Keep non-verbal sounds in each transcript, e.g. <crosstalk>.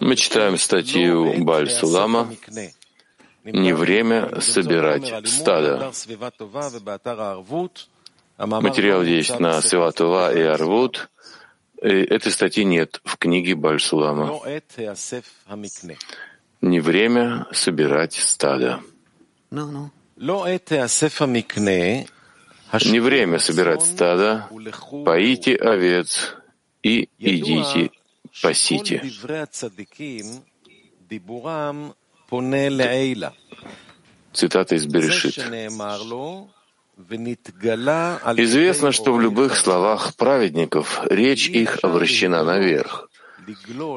Мы читаем статью Баль Сулама. «Не время собирать стадо». Материал есть на Севатува и Арвуд. И этой статьи нет в книге Баль Сулама. Не время собирать стадо. Не время собирать стадо, поите овец и идите пасите. Цитата из Берешит. Известно, что в любых словах праведников речь их обращена наверх.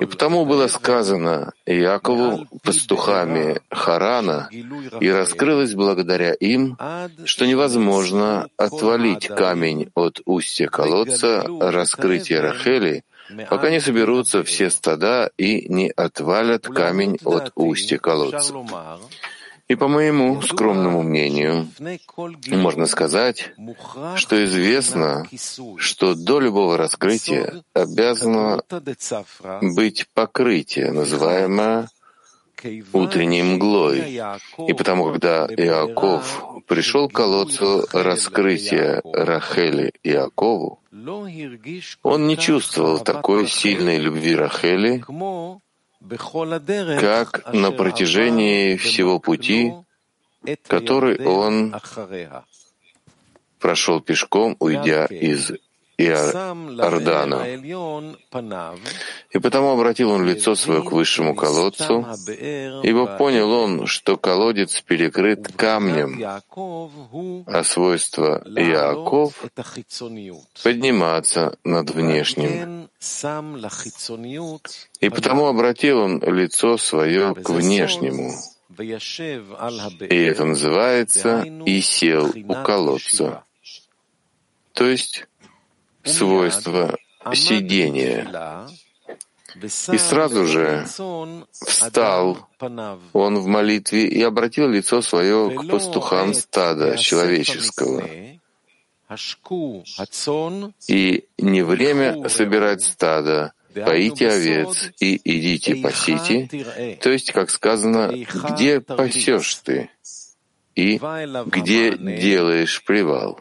И потому было сказано Якову пастухами Харана, и раскрылось благодаря им, что невозможно отвалить камень от устья колодца раскрытия Рахели, пока не соберутся все стада и не отвалят камень от устья колодца. И по моему скромному мнению, можно сказать, что известно, что до любого раскрытия обязано быть покрытие, называемое утренней мглой. И потому, когда Иаков пришел к колодцу раскрытия Рахели Иакову, он не чувствовал такой сильной любви Рахели, как на протяжении всего пути, который он прошел пешком, уйдя из Иордана. И потому обратил он лицо свое к высшему колодцу, ибо понял он, что колодец перекрыт камнем, а свойство Иаков — подниматься над внешним. И потому обратил он лицо свое к внешнему. И это называется «и сел у колодца». То есть свойство сидения. И сразу же встал. он в молитве и обратил лицо свое к пастухам стада человеческого. И не время собирать стадо, поите овец и идите пасите, то есть, как сказано, где пасешь ты? И где делаешь привал.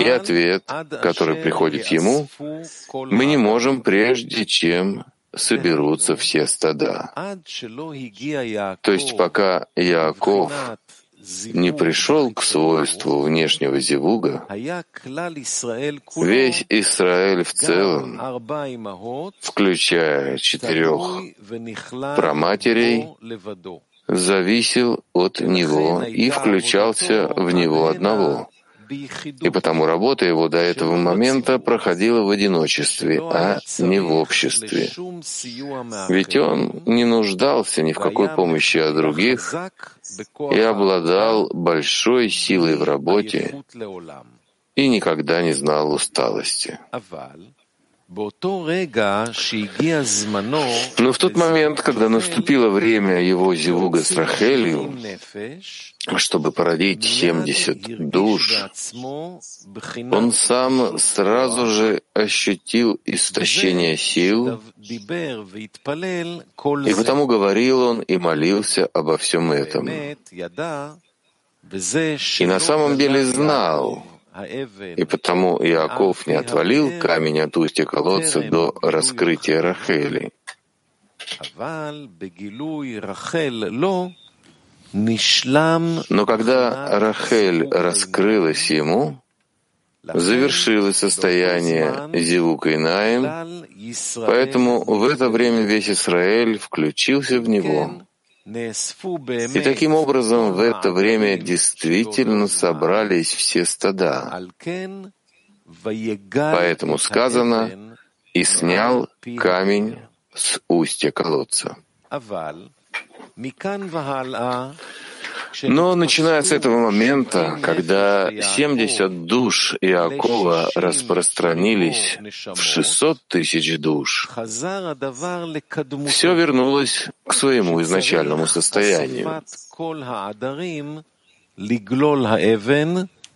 И ответ, который приходит ему, мы не можем прежде, чем соберутся все стада. То есть пока Яаков не пришел к свойству внешнего зевуга, весь Израиль в целом, включая четырех праматерей, зависел от него и включался в него одного. И потому работа его до этого момента проходила в одиночестве, а не в обществе. Ведь он не нуждался ни в какой помощи от других и обладал большой силой в работе и никогда не знал усталости. Но в тот момент, когда наступило время его зевуга с Рахелью, чтобы породить семьдесят душ, он сам сразу же ощутил истощение сил, и потому говорил он и молился обо всем этом. И на самом деле знал, и потому Иаков не отвалил камень от устья колодца до раскрытия Рахели. Но когда Рахель раскрылась ему, завершилось состояние Зивука и Наим, поэтому в это время весь Израиль включился в него. И таким образом в это время действительно собрались все стада. Поэтому сказано «и снял камень с устья колодца». Но начиная с этого момента, когда 70 душ Иакова распространились в 600 тысяч душ, все вернулось к своему изначальному состоянию.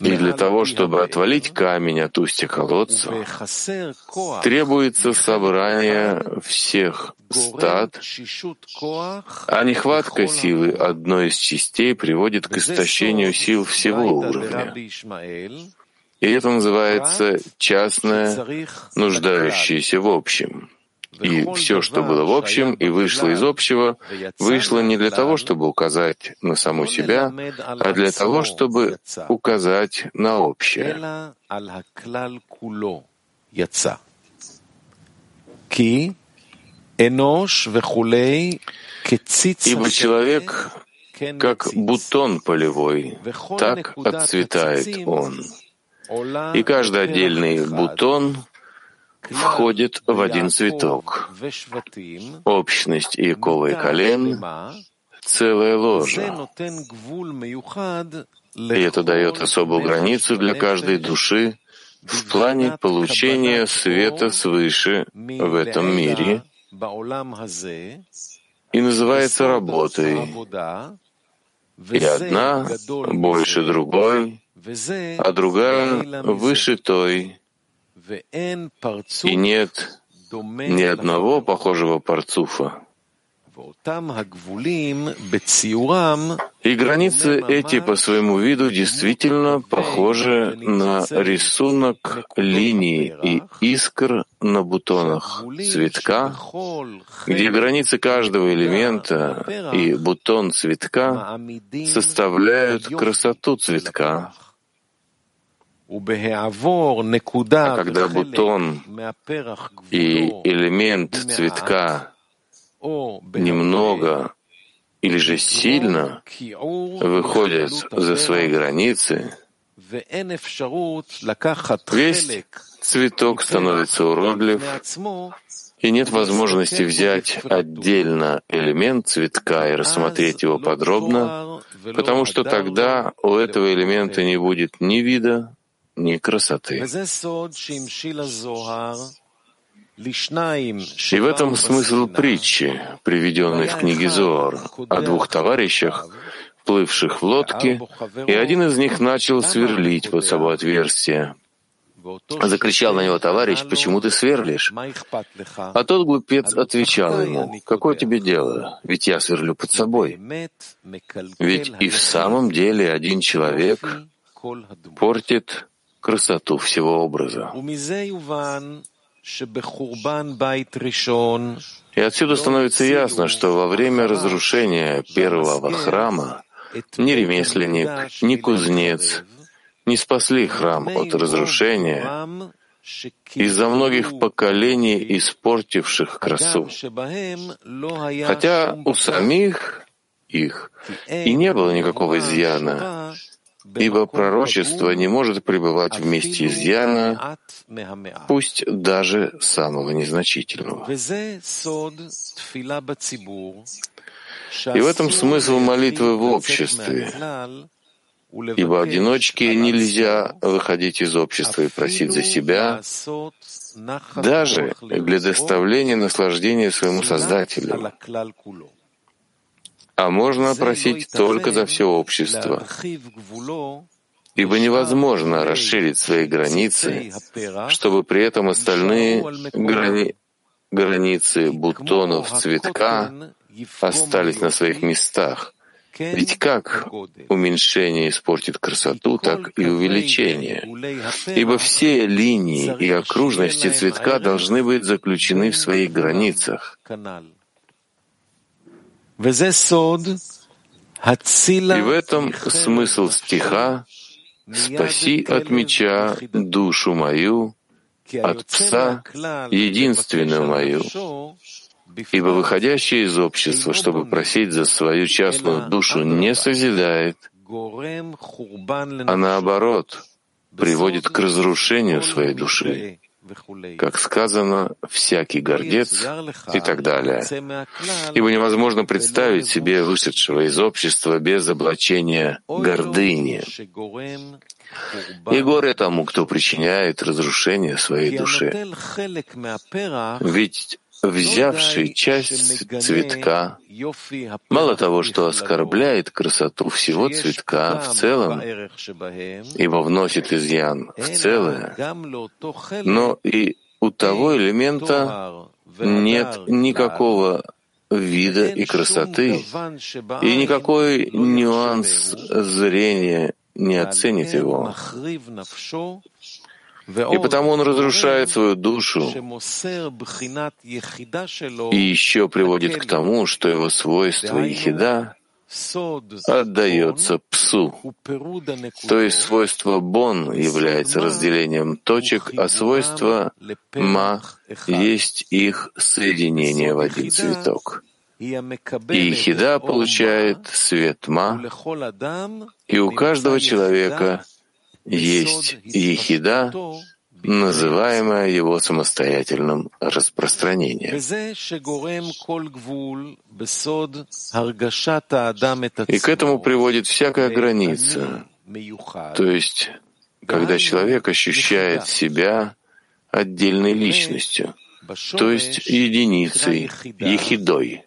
И для того, чтобы отвалить камень от устья колодца, требуется собрание всех стад, а нехватка силы одной из частей приводит к истощению сил всего уровня. И это называется частное, нуждающееся в общем. И все, что было в общем и вышло из общего, вышло не для того, чтобы указать на саму себя, а для того, чтобы указать на общее. Ибо человек, как бутон полевой, так отцветает он. И каждый отдельный бутон входит в один цветок. Общность Иакова и колен — целая ложа. И это дает особую границу для каждой души в плане получения света свыше в этом мире и называется работой. И одна больше другой, а другая выше той, и нет ни одного похожего парцуфа. И границы эти по своему виду действительно похожи на рисунок линий и искр на бутонах цветка, где границы каждого элемента и бутон цветка составляют красоту цветка. А когда бутон и элемент цветка немного или же сильно выходят за свои границы, весь цветок становится уродлив, и нет возможности взять отдельно элемент цветка и рассмотреть его подробно, потому что тогда у этого элемента не будет ни вида, ни красоты. И в этом смысл притчи, приведенной в книге Зоар, о двух товарищах, плывших в лодке, и один из них начал сверлить под собой отверстие. Закричал на него товарищ, почему ты сверлишь? А тот глупец отвечал ему, какое тебе дело, ведь я сверлю под собой. Ведь и в самом деле один человек портит красоту всего образа. И отсюда становится ясно, что во время разрушения первого храма ни ремесленник, ни кузнец не спасли храм от разрушения из-за многих поколений, испортивших красу. Хотя у самих их и не было никакого изъяна, ибо пророчество не может пребывать вместе изъяна, пусть даже самого незначительного. И в этом смысл молитвы в обществе, ибо одиночке нельзя выходить из общества и просить за себя, даже для доставления наслаждения своему Создателю а можно просить только за все общество, ибо невозможно расширить свои границы, чтобы при этом остальные грани... границы бутонов цветка остались на своих местах. Ведь как уменьшение испортит красоту, так и увеличение. Ибо все линии и окружности цветка должны быть заключены в своих границах. И в этом смысл стиха «Спаси от меча душу мою, от пса единственную мою». Ибо выходящий из общества, чтобы просить за свою частную душу, не созидает, а наоборот приводит к разрушению своей души как сказано, всякий гордец и так далее. Ибо невозможно представить себе вышедшего из общества без облачения гордыни. И горе тому, кто причиняет разрушение своей души. Ведь взявший часть цветка, мало того, что оскорбляет красоту всего цветка в целом, ибо вносит изъян в целое, но и у того элемента нет никакого вида и красоты, и никакой нюанс зрения не оценит его. И потому он разрушает свою душу. и еще приводит к тому, что его свойство Ехида отдается псу. То есть свойство бон является разделением точек, а свойство ма есть их соединение в один цветок. И Ехида получает свет ма, и у каждого человека — есть ехида, называемая его самостоятельным распространением. И к этому приводит всякая граница, то есть когда человек ощущает себя отдельной личностью, то есть единицей, ехидой.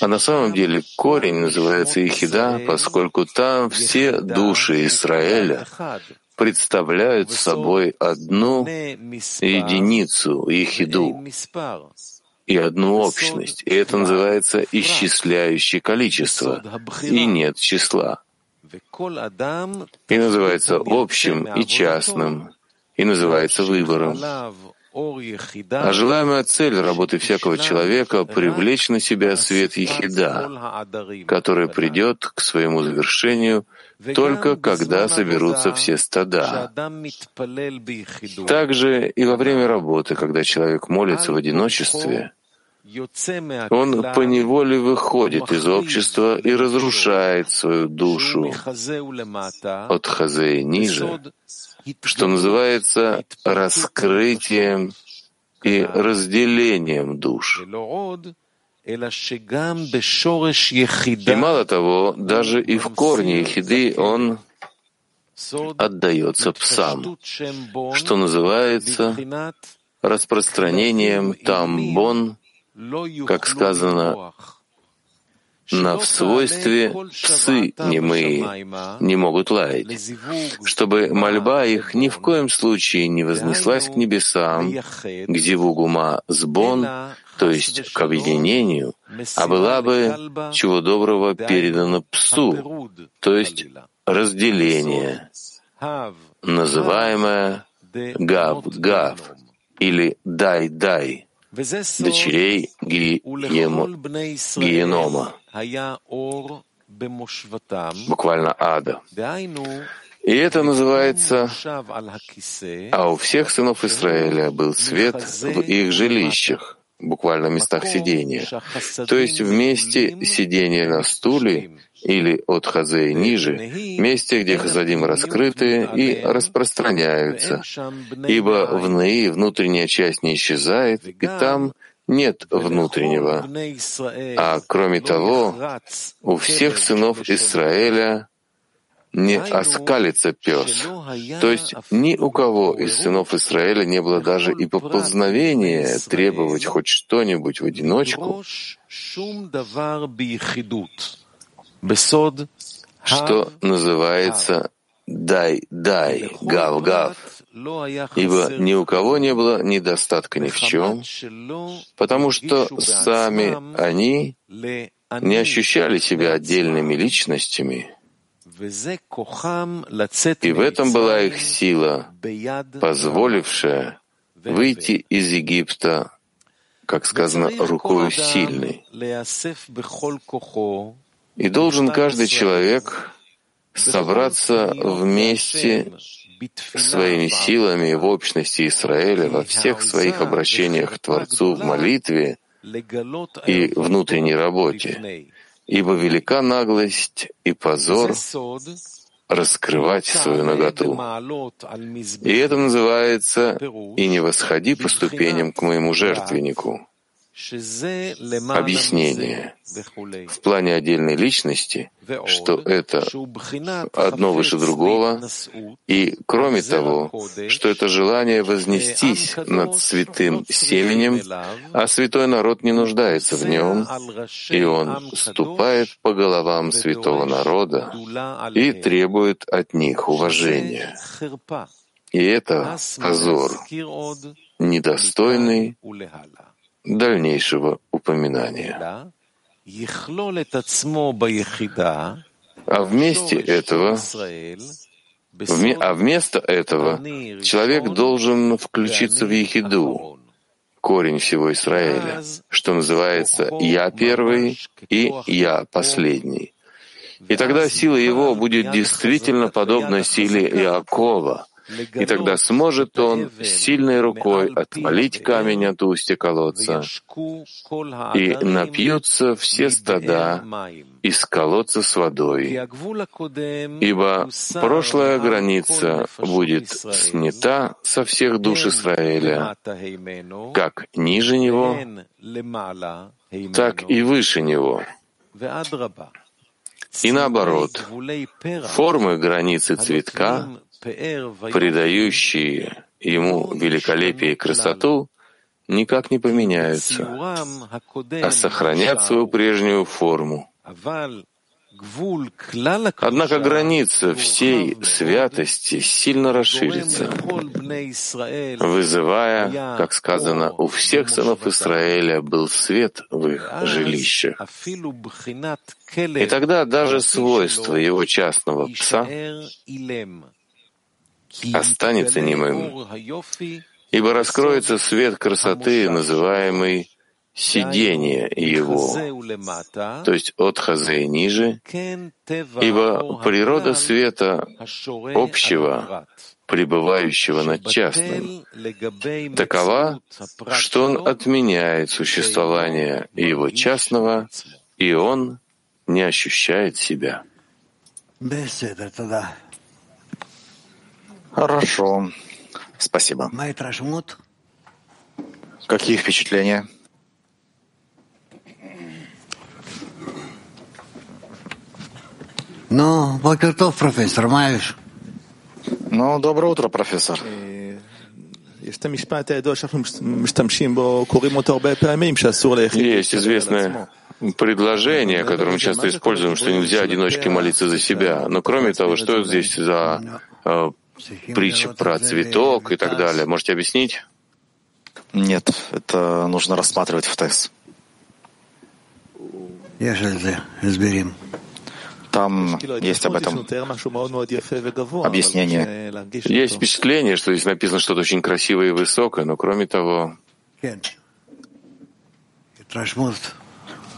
А на самом деле корень называется Ихида, поскольку там все души Израиля представляют собой одну единицу, Ихиду, и одну общность. И это называется исчисляющее количество, и нет числа. И называется общим и частным, и называется выбором. А желаемая цель работы всякого человека — привлечь на себя свет Ехида, который придет к своему завершению только когда соберутся все стада. Также и во время работы, когда человек молится в одиночестве, он поневоле выходит из общества и разрушает свою душу от хазея ниже, что называется раскрытием и разделением душ. И мало того, даже и в корне ехиды он отдается псам, что называется распространением тамбон, как сказано на в свойстве псы немые не могут лаять, чтобы мольба их ни в коем случае не вознеслась к небесам, к зивугума сбон, то есть к объединению, а была бы, чего доброго, передана псу, то есть разделение, называемое гав-гав или дай-дай, дочерей Гиенома буквально ада. И это называется «А у всех сынов Израиля был свет в их жилищах», буквально местах сидения, то есть в месте сидения на стуле или от хазея ниже, месте, где хазадим раскрыты и распространяются, ибо в Наи внутренняя часть не исчезает, и там нет внутреннего. А кроме того, у всех сынов Израиля не оскалится пес. То есть ни у кого из сынов Израиля не было даже и поползновения требовать хоть что-нибудь в одиночку, что называется «дай-дай», «гав-гав», ибо ни у кого не было недостатка ни в чем, потому что сами они не ощущали себя отдельными личностями, и в этом была их сила, позволившая выйти из Египта, как сказано, рукою сильной. И должен каждый человек собраться вместе своими силами в общности Израиля во всех своих обращениях к Творцу в молитве и внутренней работе, ибо велика наглость и позор раскрывать свою наготу. И это называется «И не восходи по ступеням к моему жертвеннику». Объяснение в плане отдельной личности, что это одно выше другого, и кроме того, что это желание вознестись над святым семенем, а святой народ не нуждается в нем, и он ступает по головам святого народа и требует от них уважения. И это позор, недостойный дальнейшего упоминания. А вместе этого, а вместо этого человек должен включиться в ехиду, корень всего Израиля, что называется «Я первый» и «Я последний». И тогда сила его будет действительно подобна силе Иакова, и тогда сможет он сильной рукой отвалить камень от устья колодца, и напьются все стада из колодца с водой, ибо прошлая граница будет снята со всех душ Израиля, как ниже него, так и выше него. И наоборот, формы границы цветка придающие ему великолепие и красоту, никак не поменяются, а сохранят свою прежнюю форму. Однако граница всей святости сильно расширится, вызывая, как сказано, у всех сынов Израиля был свет в их жилищах. И тогда даже свойства его частного пса останется немым, ибо раскроется свет красоты, называемый сидение его, то есть от хазы ниже, ибо природа света общего, пребывающего над частным, такова, что он отменяет существование его частного, и он не ощущает себя. Хорошо. Спасибо. Какие впечатления? Ну, бокертов, профессор, маешь? Ну, доброе утро, профессор. Есть известное предложение, которое мы часто используем, что нельзя одиночке молиться за себя. Но кроме того, что здесь за э, притча про цветок и так далее. Можете объяснить? Нет, это нужно рассматривать в тест. Там есть об этом объяснение. Есть впечатление, что здесь написано что-то очень красивое и высокое, но кроме того...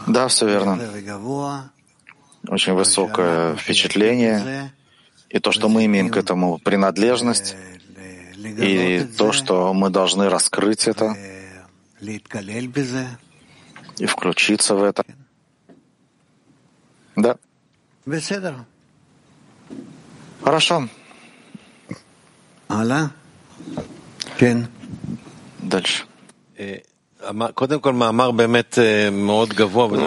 Да, все верно. Очень высокое впечатление и то, что мы имеем к этому принадлежность, и то, что мы должны раскрыть это и включиться в это. Да. Хорошо. Дальше.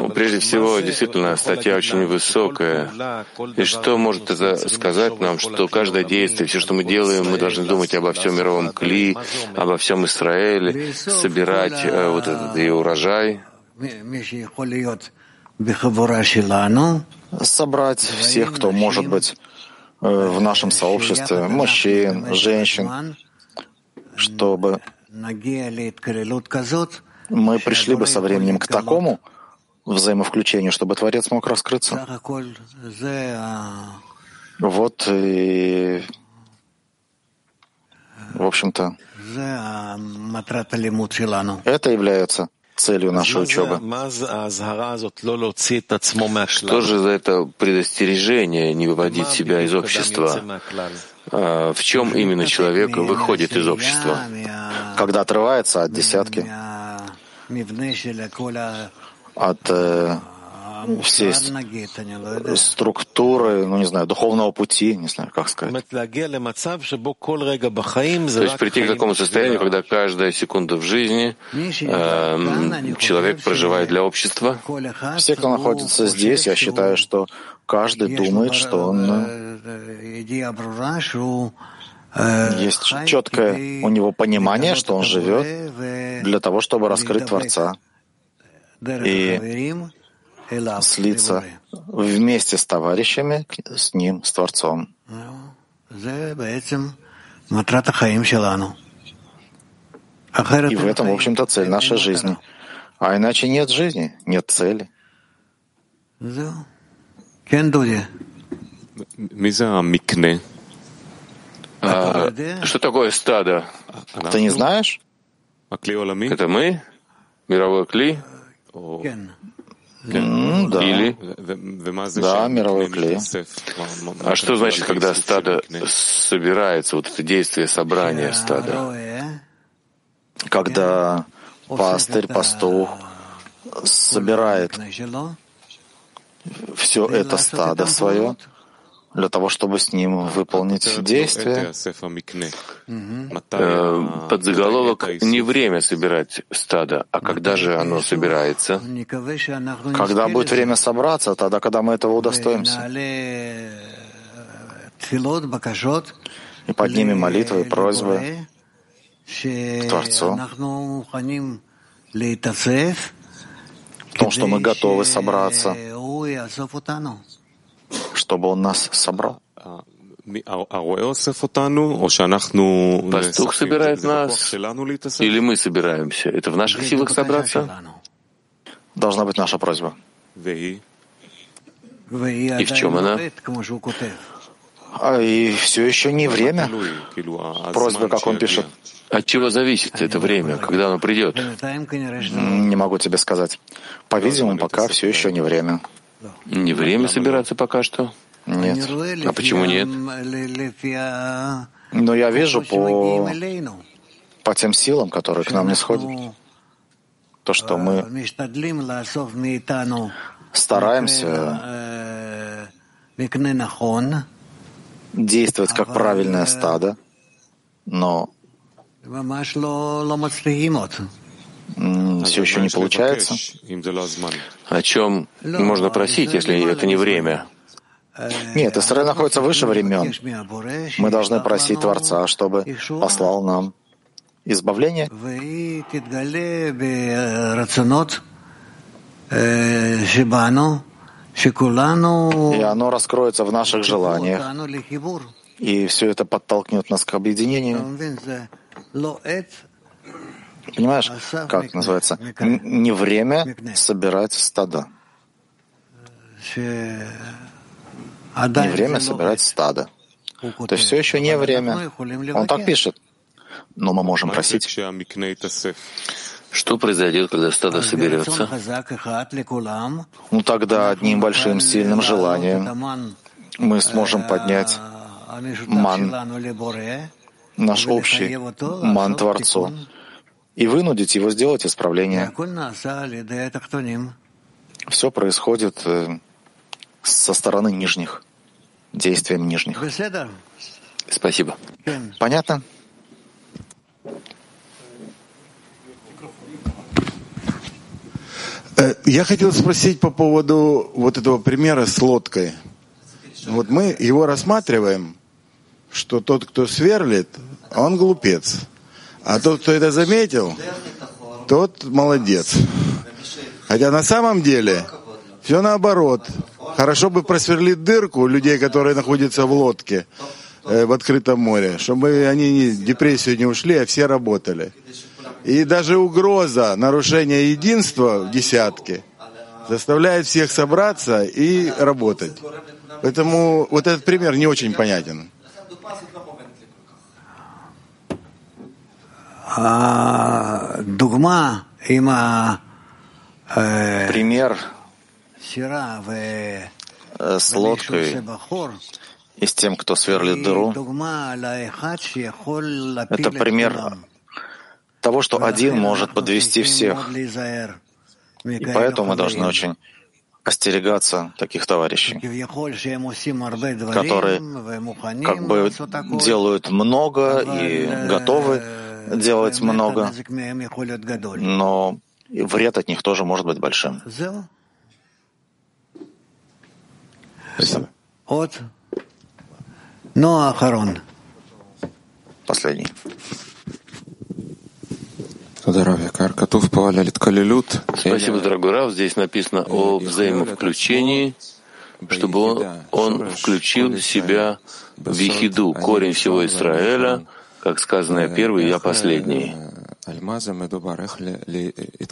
Ну, прежде всего, действительно, статья очень высокая. И что может это сказать нам, что каждое действие, все, что мы делаем, мы должны думать обо всем мировом кли, обо всем Израиле, собирать э, вот этот и урожай? Собрать всех, кто может быть э, в нашем сообществе, мужчин, женщин, чтобы мы пришли бы со временем к такому взаимовключению, чтобы Творец мог раскрыться. Вот и, в общем-то, это является целью нашей учебы. Что же за это предостережение не выводить себя из общества? А в чем именно человек выходит из общества? Когда отрывается от десятки, от э, все структуры, ну не знаю, духовного пути, не знаю, как сказать. То есть прийти к такому состоянию, когда каждая секунда в жизни э, человек проживает для общества. Все, кто находится здесь, я считаю, что каждый думает, что он есть четкое у него понимание, что он живет для того, чтобы раскрыть Творца и слиться вместе с товарищами, с Ним, с Творцом. И в этом, в общем-то, цель нашей жизни. А иначе нет жизни, нет цели. А, что такое стадо? Ты не знаешь? Это мы? Мировой кли? да. Или? Да, мировой клей. А что значит, когда стадо собирается, вот это действие собрания стада? Когда пастырь, пастух собирает все это стадо свое, для того, чтобы с ним выполнить действие. Э, подзаголовок «Не время собирать стадо, а когда же оно собирается?» Когда будет время собраться, тогда, когда мы этого удостоимся. И поднимем молитвы и просьбы к Творцу. В том, что мы готовы собраться, чтобы Он нас собрал. Пастух собирает нас, или мы собираемся? Это в наших силах собраться? Должна быть наша просьба. И в чем она? А и все еще не время. Просьба, как он пишет. От чего зависит это время, когда оно придет? Не могу тебе сказать. По-видимому, пока все еще не время. Не время собираться пока что? Нет. А почему нет? Но я вижу по, по тем силам, которые к нам не сходят, то, что мы стараемся действовать как правильное стадо, но все еще не получается. О чем можно просить, если это не время? Нет, Израиль находится выше времен. Мы должны просить Творца, чтобы послал нам избавление. И оно раскроется в наших желаниях. И все это подтолкнет нас к объединению. Понимаешь, как называется? Не время собирать стадо. Не время собирать стадо. То есть все еще не время. Он так пишет. Но мы можем просить. Что произойдет, когда стадо соберется? Ну тогда одним большим сильным желанием мы сможем поднять ман, наш общий ман Творцу, и вынудить его сделать исправление. Все происходит э, со стороны нижних, действием нижних. Спасибо. Понятно? Э, я хотел спросить по поводу вот этого примера с лодкой. Вот мы его рассматриваем, что тот, кто сверлит, он глупец. А тот, кто это заметил, тот молодец. Хотя на самом деле все наоборот. Хорошо бы просверлить дырку людей, которые находятся в лодке э, в открытом море, чтобы они не, депрессию не ушли, а все работали. И даже угроза нарушения единства в десятке заставляет всех собраться и работать. Поэтому вот этот пример не очень понятен. Пример. С лодкой и с тем, кто сверлит дыру, это пример того, что один может подвести всех. И поэтому мы должны очень остерегаться таких товарищей, которые как бы делают много и готовы делать много, но вред от них тоже может быть большим. Последний. Спасибо, дорогой Рав. Здесь написано о взаимовключении, чтобы он, он включил себя в Ехиду, корень всего Израиля, как сказано, первый, я последний.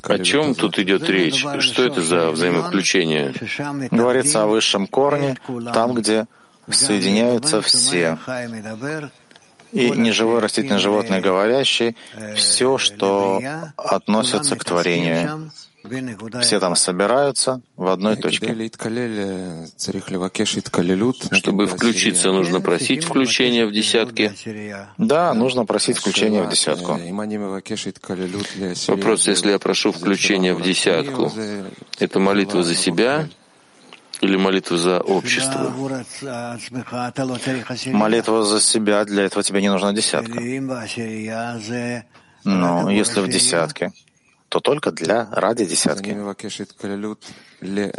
О чем тут идет речь? Что это за взаимовключение? Говорится о высшем корне, там, где соединяются все и неживой растительный животное говорящий, все, что относится к творению. Все там собираются в одной точке. Чтобы включиться, нужно просить включения в десятки. Да, нужно просить включения в десятку. Вопрос, если я прошу включения в десятку, это молитва за себя или молитва за общество? Молитва за себя, для этого тебе не нужна десятка. Но если в десятке, то только для ради десятки.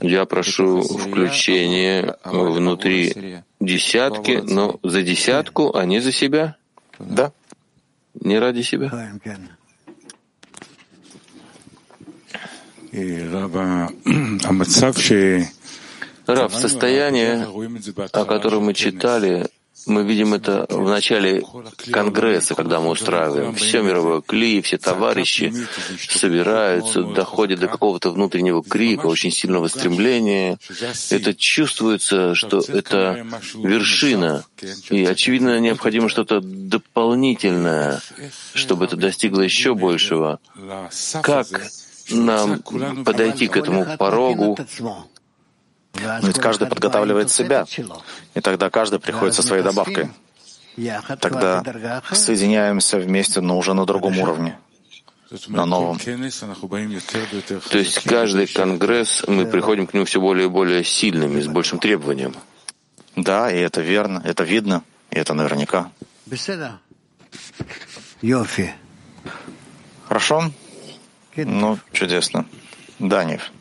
Я прошу включения внутри десятки, но за десятку, а не за себя? Да. Не ради себя? Рав, <clears throat> состояние, о котором мы читали, мы видим это в начале Конгресса, когда мы устраиваем. Все мировое кли, все товарищи собираются, доходят до какого-то внутреннего крика, очень сильного стремления. Это чувствуется, что это вершина. И, очевидно, необходимо что-то дополнительное, чтобы это достигло еще большего. Как нам подойти к этому порогу, ведь каждый подготавливает себя, и тогда каждый приходит со своей добавкой. Тогда соединяемся вместе, но уже на другом уровне, на новом. То есть каждый конгресс, мы приходим к нему все более и более сильными, с большим требованием. Да, и это верно, это видно, и это наверняка. Хорошо? Ну, чудесно. Данев.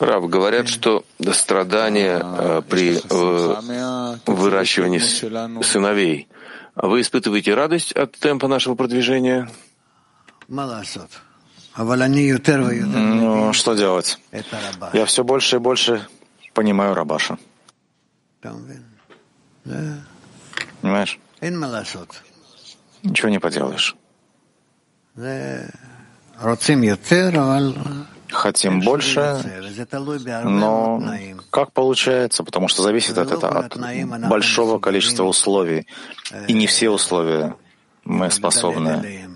Рав, говорят, что страдания э, при э, выращивании сыновей. А вы испытываете радость от темпа нашего продвижения? Ну, что делать? Я все больше и больше понимаю Рабаша. Понимаешь? Ничего не поделаешь. Хотим больше, но как получается, потому что зависит от этого от большого количества условий. И не все условия мы способны,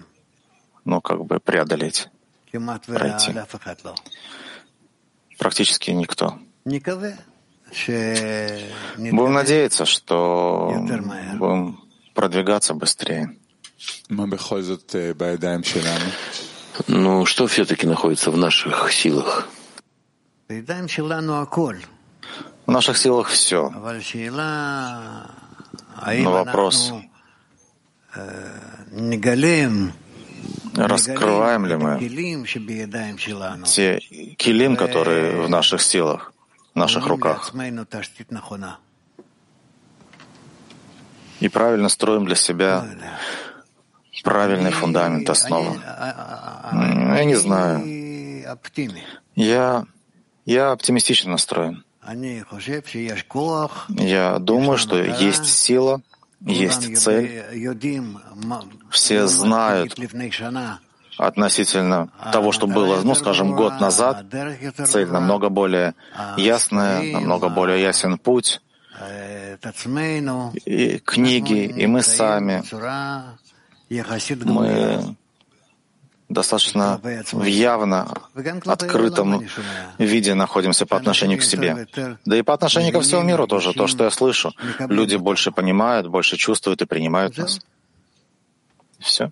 ну, как бы преодолеть, пройти. Практически никто. Будем надеяться, что будем продвигаться быстрее. Ну, что все-таки находится в наших силах? В наших силах все. Но вопрос, раскрываем ли мы те килим, которые в наших силах, в наших руках, и правильно строим для себя правильный фундамент, основу. Я не знаю. Я, я оптимистично настроен. Я думаю, что есть сила, есть цель. Все знают относительно того, что было, ну, скажем, год назад. Цель намного более ясная, намного более ясен путь. И книги, и мы сами мы достаточно в явно открытом виде находимся по отношению к себе. Да и по отношению ко всему миру тоже. То, что я слышу. Люди больше понимают, больше чувствуют и принимают нас. Все.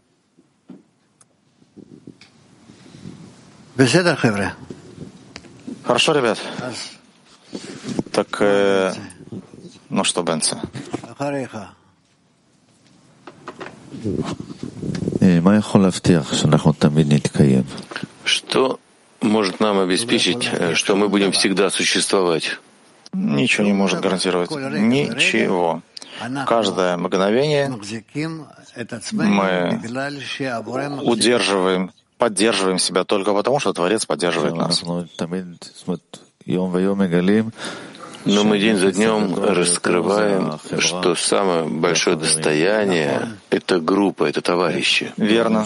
Хорошо, ребят. Так, э, ну что, Бенца? Что может нам обеспечить, э, что мы будем всегда существовать? Ничего не может гарантировать. Ничего. Каждое мгновение мы удерживаем, поддерживаем себя только потому, что Творец поддерживает нас. Но мы день за днем раскрываем, что самое большое достояние — это группа, это товарищи. Верно.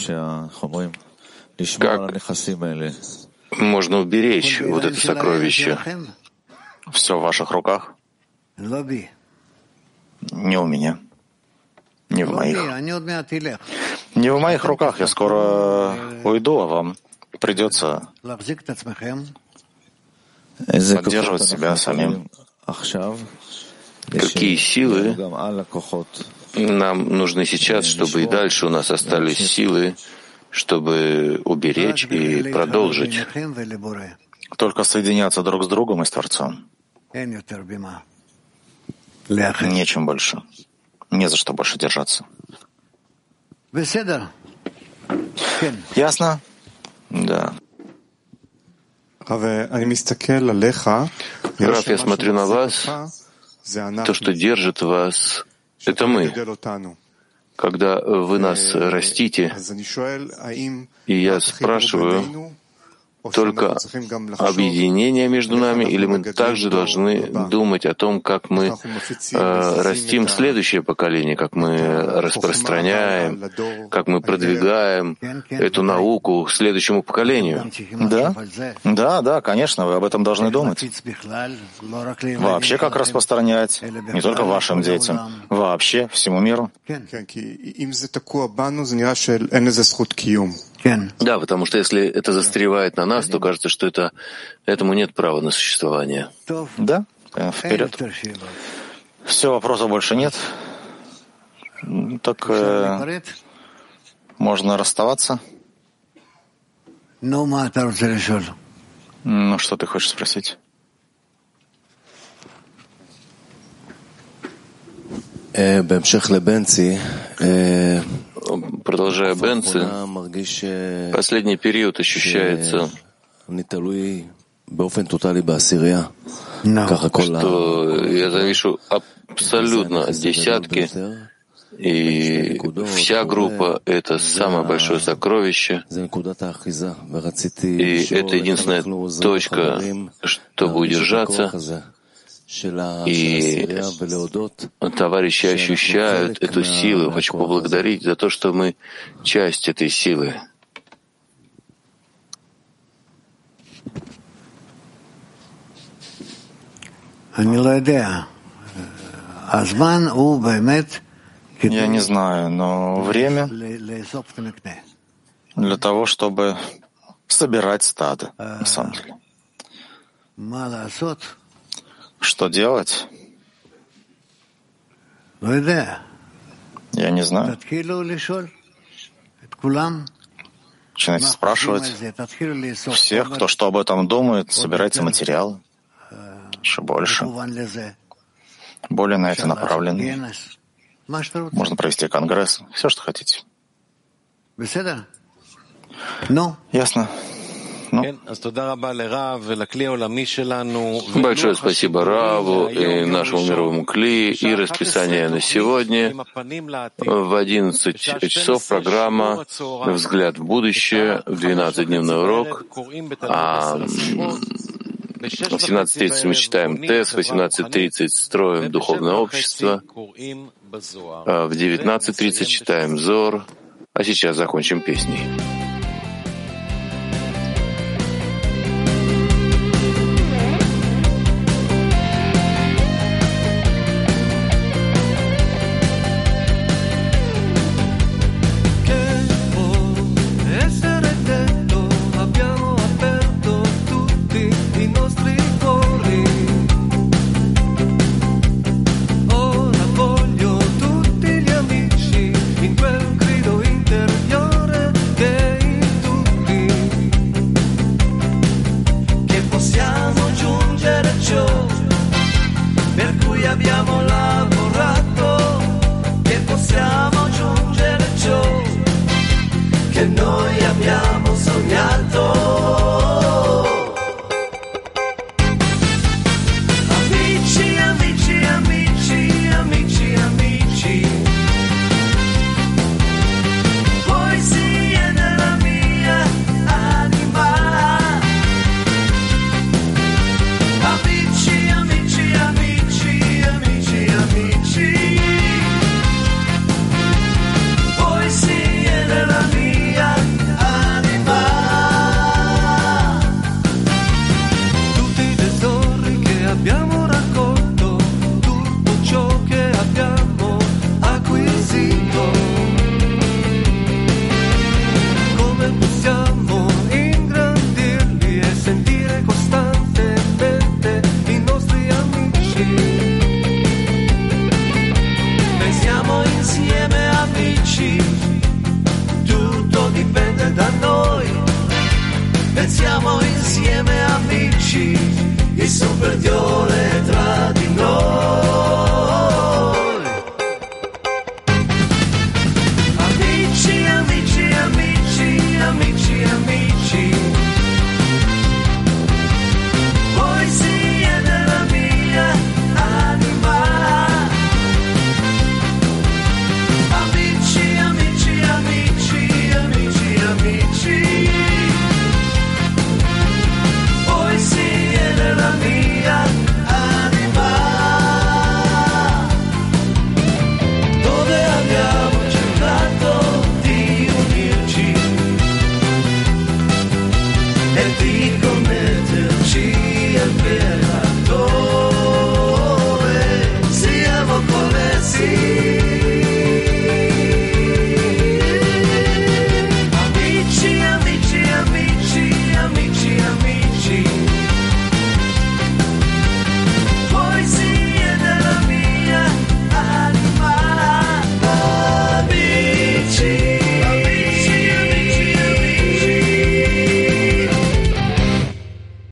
Как можно уберечь вот это сокровище? Все в ваших руках. Не у меня. Не в моих. Не в моих руках. Я скоро уйду, а вам придется поддерживать себя самим. Какие силы нам нужны сейчас, чтобы и дальше у нас остались силы, чтобы уберечь и продолжить? Только соединяться друг с другом и с Творцом. Нечем больше. Не за что больше держаться. Ясно? Да. Раф, я смотрю на вас, то, что держит вас, это мы. Когда вы нас растите, и я спрашиваю, только объединение между нами, или мы также должны думать о том, как мы э, растим следующее поколение, как мы распространяем, как мы продвигаем эту науку к следующему поколению? Да, да, да, конечно, вы об этом должны думать. Вообще, как распространять, не только вашим детям, вообще всему миру. Да, потому что если это застревает на нас, то кажется, что это, этому нет права на существование. Да, э, вперед. Все, вопросов больше нет. Так э, можно расставаться. Ну, что ты хочешь спросить? Продолжая Бенци, последний период ощущается, что я завишу абсолютно от десятки, и вся группа — это самое большое сокровище, и это единственная точка, чтобы удержаться, и товарищи ощущают эту силу. Хочу поблагодарить за то, что мы часть этой силы. Я не знаю, но время для того, чтобы собирать стадо, на самом деле. Что делать? Я не знаю. Начинайте спрашивать всех, кто что об этом думает, собирайте материалы. Еще больше. Более на это направлен. Можно провести конгресс. Все, что хотите. Ясно. Ну. Большое спасибо Раву и нашему мировому Кли. и расписание на сегодня. В 11 часов программа «Взгляд в будущее», 12-дневный урок. А в 17.30 мы читаем ТЭС, в 18.30 строим духовное общество, а в 19.30 читаем ЗОР, а сейчас закончим песней.